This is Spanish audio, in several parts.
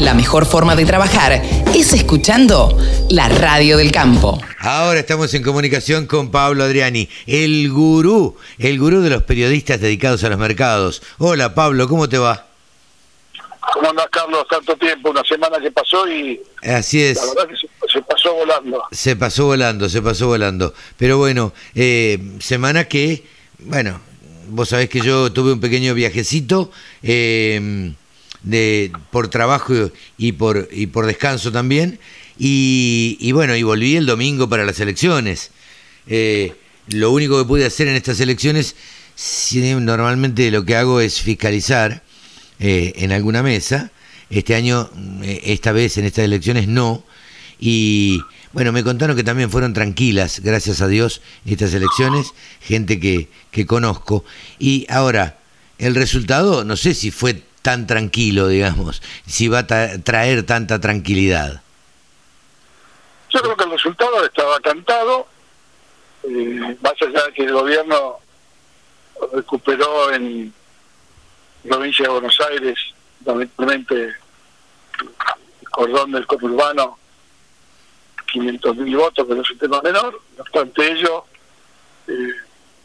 La mejor forma de trabajar es escuchando la radio del campo. Ahora estamos en comunicación con Pablo Adriani, el gurú, el gurú de los periodistas dedicados a los mercados. Hola Pablo, ¿cómo te va? ¿Cómo andás, Carlos? Tanto tiempo, una semana que pasó y Así es. la verdad que se, se pasó volando. Se pasó volando, se pasó volando. Pero bueno, eh, semana que, bueno, vos sabés que yo tuve un pequeño viajecito eh, de por trabajo y por y por descanso también. Y, y bueno, y volví el domingo para las elecciones. Eh, lo único que pude hacer en estas elecciones, normalmente lo que hago es fiscalizar eh, en alguna mesa. Este año, eh, esta vez en estas elecciones no. Y bueno, me contaron que también fueron tranquilas, gracias a Dios, estas elecciones, gente que, que conozco. Y ahora, el resultado, no sé si fue tan tranquilo, digamos, si va a tra- traer tanta tranquilidad. Yo creo que el resultado estaba cantado, eh, más allá de que el gobierno recuperó en provincia de Buenos Aires, lamentablemente, el cordón del conurbano, 500 mil votos, que no es un tema menor. No obstante ello, eh,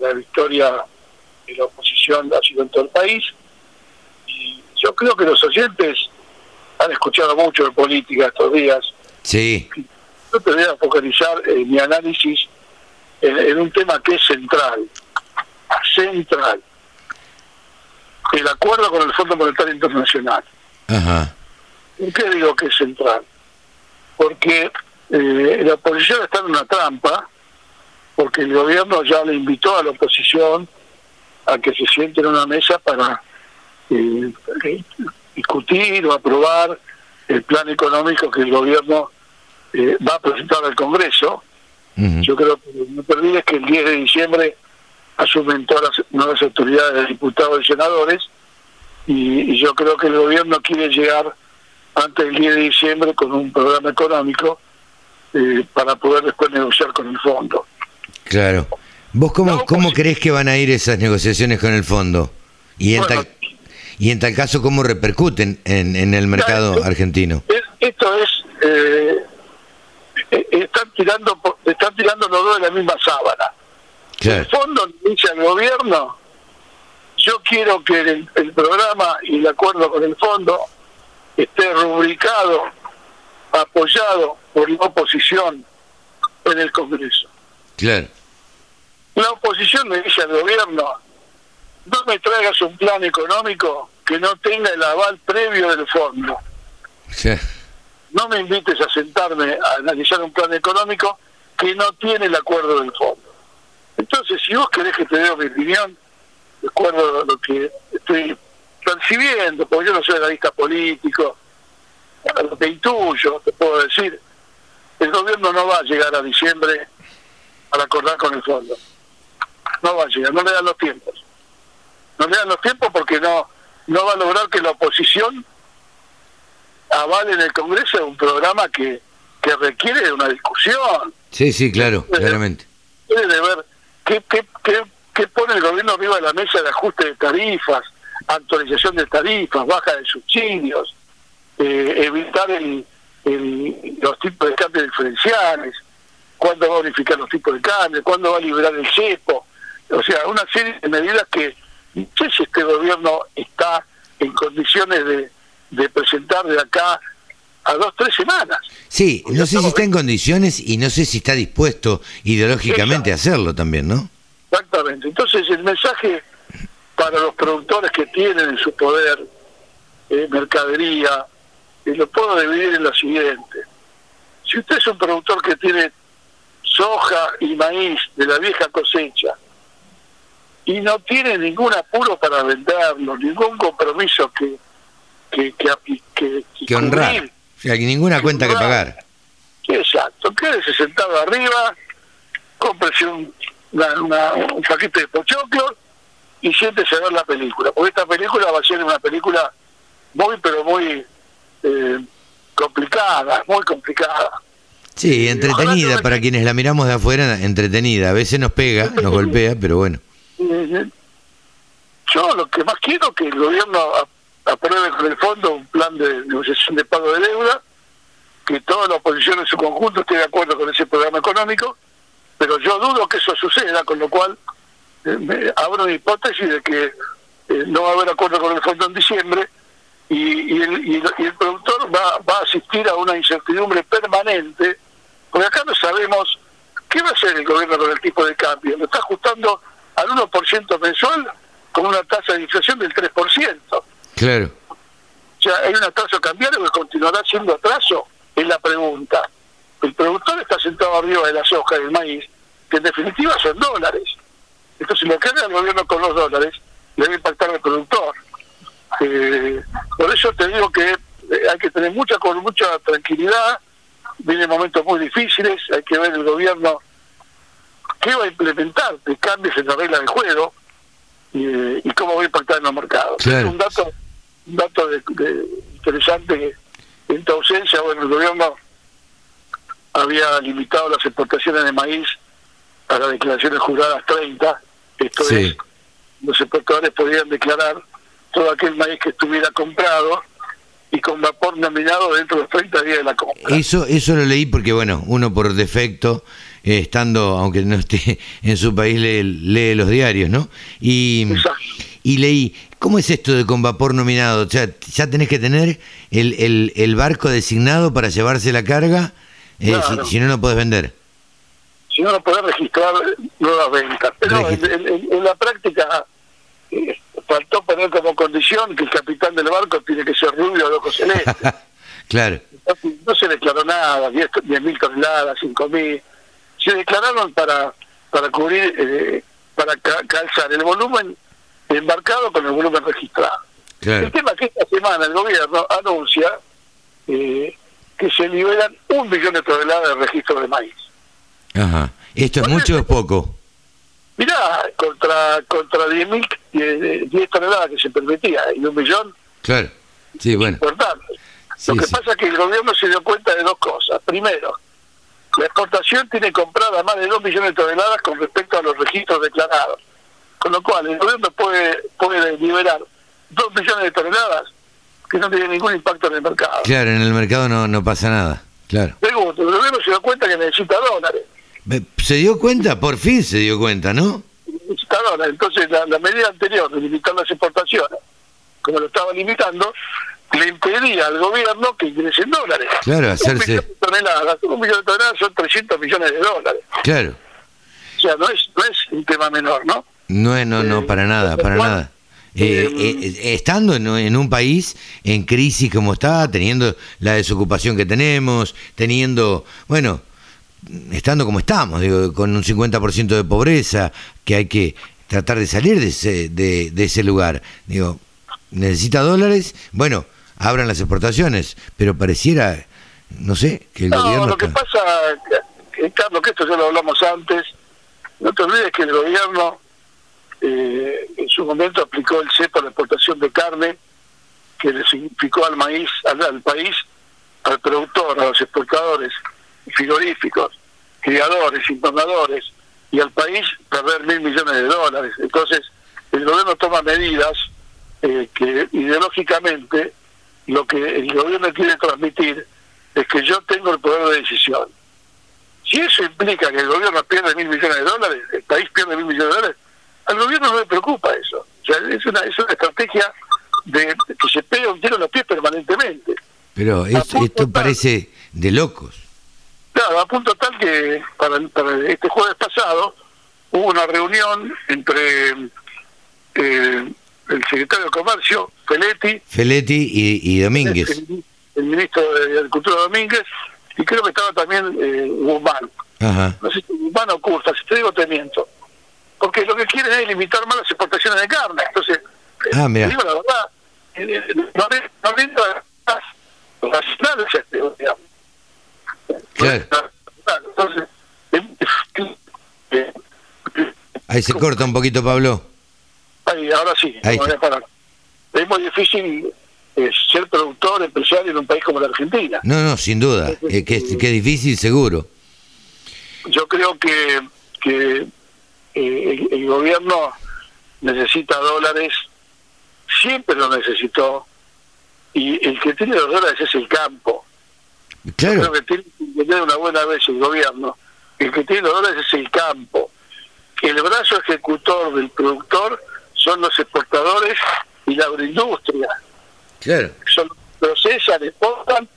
la victoria de la oposición ha sido en todo el país. Yo creo que los oyentes han escuchado mucho de política estos días. Sí, Yo te voy a focalizar eh, mi análisis en, en un tema que es central. Central. El acuerdo con el Fondo Monetario Internacional. ajá, ¿Por qué digo que es central? Porque eh, la oposición está en una trampa, porque el gobierno ya le invitó a la oposición a que se siente en una mesa para eh, discutir o aprobar el plan económico que el gobierno eh, va a presentar al Congreso. Yo creo que no te olvides que el 10 de diciembre asumen todas las nuevas autoridades de diputados y senadores y, y yo creo que el gobierno quiere llegar antes del 10 de diciembre con un programa económico eh, para poder después negociar con el fondo. claro. ¿Vos cómo, No, cómo pues- crees que van a ir esas negociaciones con el fondo? Y en, Bueno, y en tal caso, ¿cómo repercuten en, en el mercado Claro, argentino? es- esto es eh, eh, están tirando están tirando los dos de la misma sábana. Claro, El fondo dice al gobierno, yo quiero que el, el programa y el acuerdo con el fondo esté rubricado, apoyado por la oposición en el Congreso. claro, La oposición le dice al gobierno, no me traigas un plan económico que no tenga el aval previo del fondo. No me invites a sentarme a analizar un plan económico que no tiene el acuerdo del fondo. Entonces, si vos querés que te dé mi opinión, de acuerdo a lo que estoy percibiendo, porque yo no soy analista político, lo que intuyo, te puedo decir, el gobierno no va a llegar a diciembre para acordar con el fondo. No va a llegar, no le dan los tiempos. No le dan los tiempos porque no, no va a lograr que la oposición avale en el Congreso un programa que, que requiere de una discusión. Sí, sí, claro, claramente. Debe de ver qué, qué, qué, qué pone el gobierno arriba de la mesa de ajuste de tarifas, actualización de tarifas, baja de subsidios, eh, evitar el, el- los tipos de cambio diferenciales, cuándo va a unificar los tipos de cambio, cuándo va a liberar el cepo. O sea, una serie de medidas que no sé si este gobierno está en condiciones de, de presentar de acá a dos, tres semanas. Sí, no sé si está en condiciones y no sé si está dispuesto ideológicamente a hacerlo también, ¿no? Exactamente. Entonces el mensaje para los productores que tienen en su poder eh, mercadería, eh, lo puedo dividir en lo siguiente. Si usted es un productor que tiene soja y maíz de la vieja cosecha y no tiene ningún apuro para venderlo, ningún compromiso que que que, apli- que, Que honrar. O sea, que ninguna cuenta que pagar. Exacto, quédese sentado arriba, cómprese un, una- una- un paquete de pochoclos y siéntese a ver la película, porque esta película va a ser una película muy, pero muy eh, complicada, muy complicada. Sí, entretenida para quienes la miramos de afuera, entretenida. A veces nos pega, nos golpea, pero bueno. Yo lo que más quiero es que el gobierno apruebe con el fondo un plan de negociación de pago de deuda, que toda la oposición en su conjunto esté de acuerdo con ese programa económico, pero yo dudo que eso suceda, con lo cual eh, abro una hipótesis de que eh, no va a haber acuerdo con el fondo en diciembre y, el, y, el, productor va, va a asistir a una incertidumbre permanente, porque acá no sabemos qué va a hacer el gobierno con el tipo de cambio. Lo está ajustando al 1% mensual con una tasa de inflación del 3%. Claro. O sea, hay un atraso cambiario que continuará siendo atraso, es la pregunta. El productor está sentado arriba de la soja, del maíz, que en definitiva son dólares. Entonces, lo que haga el gobierno con los dólares debe impactar al productor. Eh, por eso te digo que eh, hay que tener mucha con mucha tranquilidad, vienen momentos muy difíciles, hay que ver el gobierno qué va a implementar de cambios en la regla del juego y, cómo va a impactar en los mercados. Es un dato, un dato de, interesante que en tu ausencia, bueno, el gobierno había limitado las exportaciones de maíz a las declaraciones juradas 30, esto es, los exportadores podían declarar todo aquel maíz que estuviera comprado y con vapor nominado dentro de los 30 días de la compra. Eso, eso lo leí porque, bueno, uno por defecto, eh, estando, aunque no esté en su país, lee, los diarios, ¿no? Y, y leí, ¿cómo es esto de con vapor nominado? O sea, ya tenés que tener el, el, el barco designado para llevarse la carga, eh, si, no, no podés vender. Si no, no podés registrar nuevas ventas. Pero en, la práctica... Eh, faltó poner como condición que el capitán del barco tiene que ser rubio de ojos celestes. claro. No, se declaró nada, 10 mil toneladas, 5 mil. Se declararon para para cubrir, eh, para calzar el volumen embarcado con el volumen registrado. El tema es que esta semana el gobierno anuncia eh, que se liberan un millón de toneladas de registro de maíz. Ajá. ¿Esto es mucho o es poco? Mirá, contra contra 10.000 10 toneladas que se permitía y un millón. Claro, sí, bueno. Importante. Lo que pasa es que el gobierno se dio cuenta de dos cosas. Primero, la exportación tiene comprada más de 2 millones de toneladas con respecto a los registros declarados. Con lo cual, el gobierno puede, puede liberar 2 millones de toneladas que no tienen ningún impacto en el mercado. Claro, en el mercado no, no pasa nada. Claro. Segundo, el gobierno se dio cuenta que necesita dólares. ¿Se dio cuenta? Por fin se dio cuenta, ¿no? Entonces, la, medida anterior de limitar las exportaciones, como lo estaba limitando, le impedía al gobierno que ingresen dólares. Claro, hacerse. Un millón de toneladas, un millón de toneladas son 300 millones de dólares. Claro. O sea, no es, no es un tema menor, ¿no? No, no, no, eh, para nada, para nada. Eh, eh, estando en, en, un país en crisis como está, teniendo la desocupación que tenemos, teniendo, bueno, estando como estamos, digo, con un 50% de pobreza, que hay que tratar de salir de ese, de, ese lugar. Digo, necesita dólares, bueno, abran las exportaciones, pero pareciera, no sé, que el no, Lo que pasa, Carlos, que esto ya lo hablamos antes, no te olvides que el gobierno eh, en su momento aplicó el CEPA a la exportación de carne, que le significó al maíz, al país, al productor, a los exportadores, frigoríficos, criadores, importadores, y al país perder mil millones de dólares. Entonces, el gobierno toma medidas eh, que ideológicamente lo que el gobierno quiere transmitir es que yo tengo el poder de decisión. Si eso implica que el gobierno pierde mil millones de dólares, el país pierde mil millones de dólares, al gobierno no le preocupa eso. O sea, es una, es una estrategia de que se pega un tiro en los pies permanentemente. Pero esto parece de locos. Claro, a punto tal que para, este jueves pasado hubo una reunión entre eh, el secretario de Comercio, Feletti. Feletti y, Domínguez. El, ministro de Agricultura Domínguez, y creo que estaba también eh, Guzmán. Ajá. No sé si Guzmán o Curta, si te digo te miento. Porque lo que quieren es limitar más las exportaciones de carne. Entonces, ah, mira. digo la verdad, eh, no, no, no, no, digamos. Ahí se corta un poquito, Pablo. Ahí, ahora sí. Es muy difícil eh, ser productor, empresario en un país como la Argentina. No, no, sin duda. Eh, que, que difícil, seguro. Yo creo que, que eh, el, gobierno necesita dólares, siempre lo necesitó, y el que tiene los dólares es el campo. Claro. Creo que tiene que tener una buena vez el gobierno. El que tiene los dólares es el campo. El brazo ejecutor del productor son los exportadores y la agroindustria. Claro. Son, procesan, exportan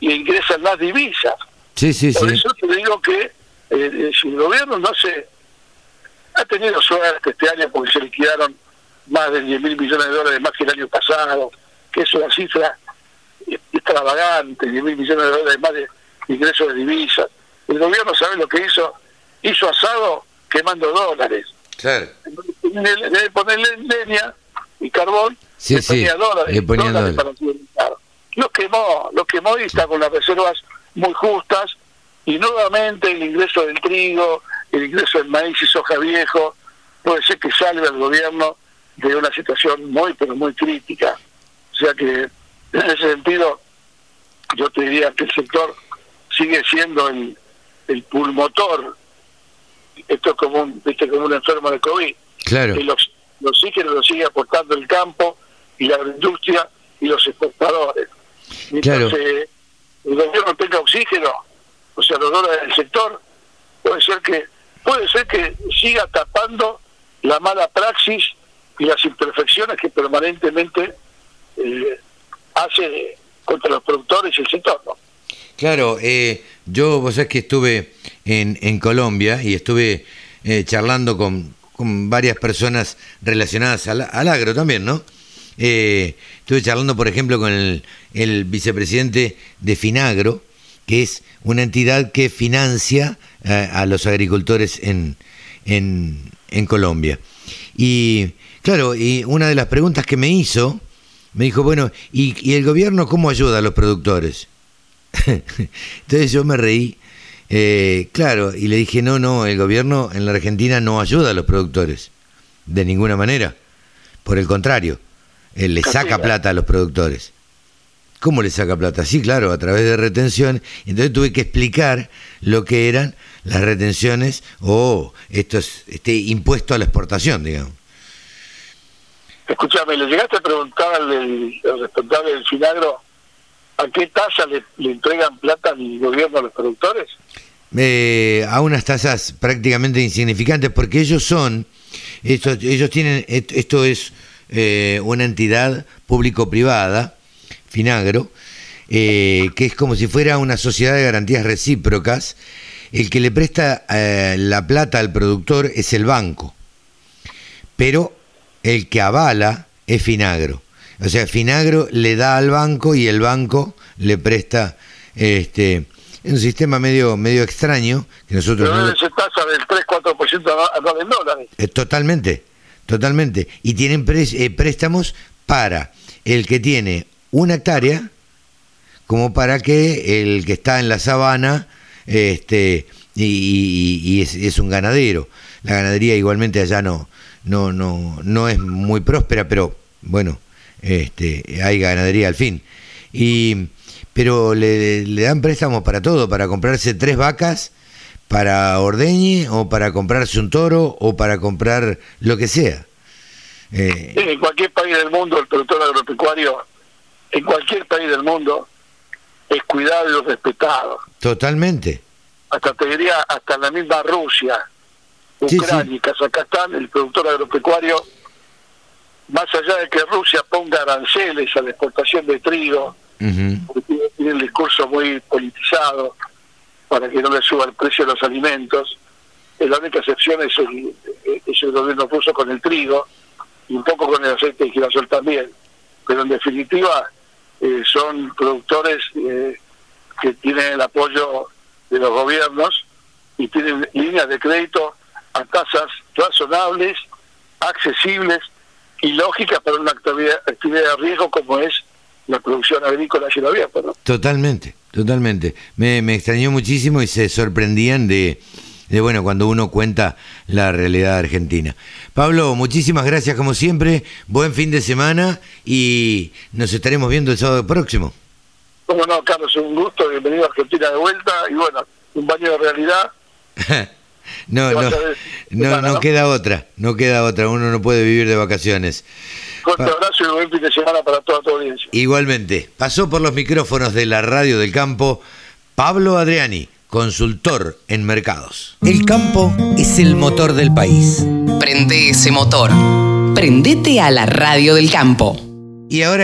y ingresan las divisas. Sí, sí, Por sí. eso te digo que eh, si el gobierno no se ha tenido suerte este año porque se liquidaron más de 10 mil millones de dólares más que el año pasado, que es una cifra extravagante, 10 mil millones de dólares más de ingresos de divisas. El gobierno sabe lo que hizo, hizo asado quemando dólares. Claro. En vez de ponerle leña y carbón, Sí, le sí, ponía dólares, le ponía dólares dólares. para utilizar. Lo quemó, lo quemó y está con las reservas muy justas y nuevamente el ingreso del trigo, el ingreso del maíz y soja viejo puede ser que salve al gobierno de una situación muy pero muy crítica. O sea que en ese sentido yo te diría que el sector sigue siendo el, el pulmotor. Esto es como un, viste, como un enfermo de COVID. Claro. El, ox- el oxígeno lo sigue aportando el campo y la agroindustria y los exportadores. Mientras Claro. eh, el gobierno tenga oxígeno, o sea, los dólares del sector, puede ser que puede ser que siga tapando la mala praxis y las imperfecciones que permanentemente eh, hace contra los productores y el sector. ¿no? Claro, eh, yo, vos sabés que estuve en, en Colombia y estuve eh, charlando con, con varias personas relacionadas al, al agro también, ¿no? Eh, estuve charlando, por ejemplo, con el, el vicepresidente de Finagro, que es una entidad que financia eh, a los agricultores en, en, Colombia. Y claro, y una de las preguntas que me hizo, me dijo, bueno, ¿y, y el gobierno cómo ayuda a los productores? Entonces yo me reí, eh, claro, y le dije, no, no, el gobierno en la Argentina no ayuda a los productores, de ninguna manera. Por el contrario, él le saca plata a los productores. ¿Cómo le saca plata? Sí, claro, a través de retención. Entonces tuve que explicar lo que eran las retenciones o estos, este impuesto a la exportación, digamos. Escúchame, ¿le llegaste a preguntar al, del- al responsable del Finagro a qué tasa le, le entregan plata al gobierno a los productores? A unas tasas prácticamente insignificantes porque ellos son, ellos tienen, esto es eh, una entidad público-privada, Finagro, eh, que es como si fuera una sociedad de garantías recíprocas. El que le presta eh, la plata al productor es el banco, pero el que avala es Finagro. O sea, Finagro le da al banco y el banco le presta este es un sistema medio medio extraño que nosotros Pero no lo- debe ser tasa del 3-4% anual- anual en dólares. eh, totalmente, totalmente. Y tienen pres- eh, préstamos para el que tiene una hectárea, como para que el que está en la sabana, este, y, y- y es, es un ganadero. La ganadería igualmente allá no, no, no, no es muy próspera, pero bueno, este, hay ganadería al fin. Y, pero le, le dan préstamos para todo, para comprarse tres vacas, para ordeñe o para comprarse un toro o para comprar lo que sea. Eh, En cualquier país del mundo, el productor agropecuario, en cualquier país del mundo, es cuidado y respetado. totalmente. Hasta te diría, hasta la misma Rusia, Sí, Ucrania y Kazajstán, el productor agropecuario, más allá de que Rusia ponga aranceles a la exportación de trigo, Porque tiene, tiene discurso muy politizado para que no le suba el precio de los alimentos. Eh, La única excepción es el, eh, es el gobierno ruso con el trigo y un poco con el aceite de girasol también. Pero en definitiva eh, son productores que tienen el apoyo de los gobiernos y tienen líneas de crédito a tasas razonables, accesibles y lógicas para una actividad, actividad de riesgo como es la producción agrícola a cielo abierto. ¿no? Totalmente, totalmente. Me, me extrañó muchísimo y se sorprendían de, de, bueno, cuando uno cuenta la realidad argentina. Pablo, muchísimas gracias como siempre, buen fin de semana y nos estaremos viendo el sábado próximo. Como no, Carlos, un gusto, bienvenido a Argentina de vuelta y bueno, un baño de realidad. no, no ¿no? queda otra, no queda otra, uno no puede vivir de vacaciones. Fuerte Pa- abrazo y buen fin de semana para toda tu audiencia. Igualmente, pasó por los micrófonos de la radio del campo Pablo Adriani, consultor en mercados. El campo es el motor del país. Prende ese motor. Prendete a la radio del campo. Y ahora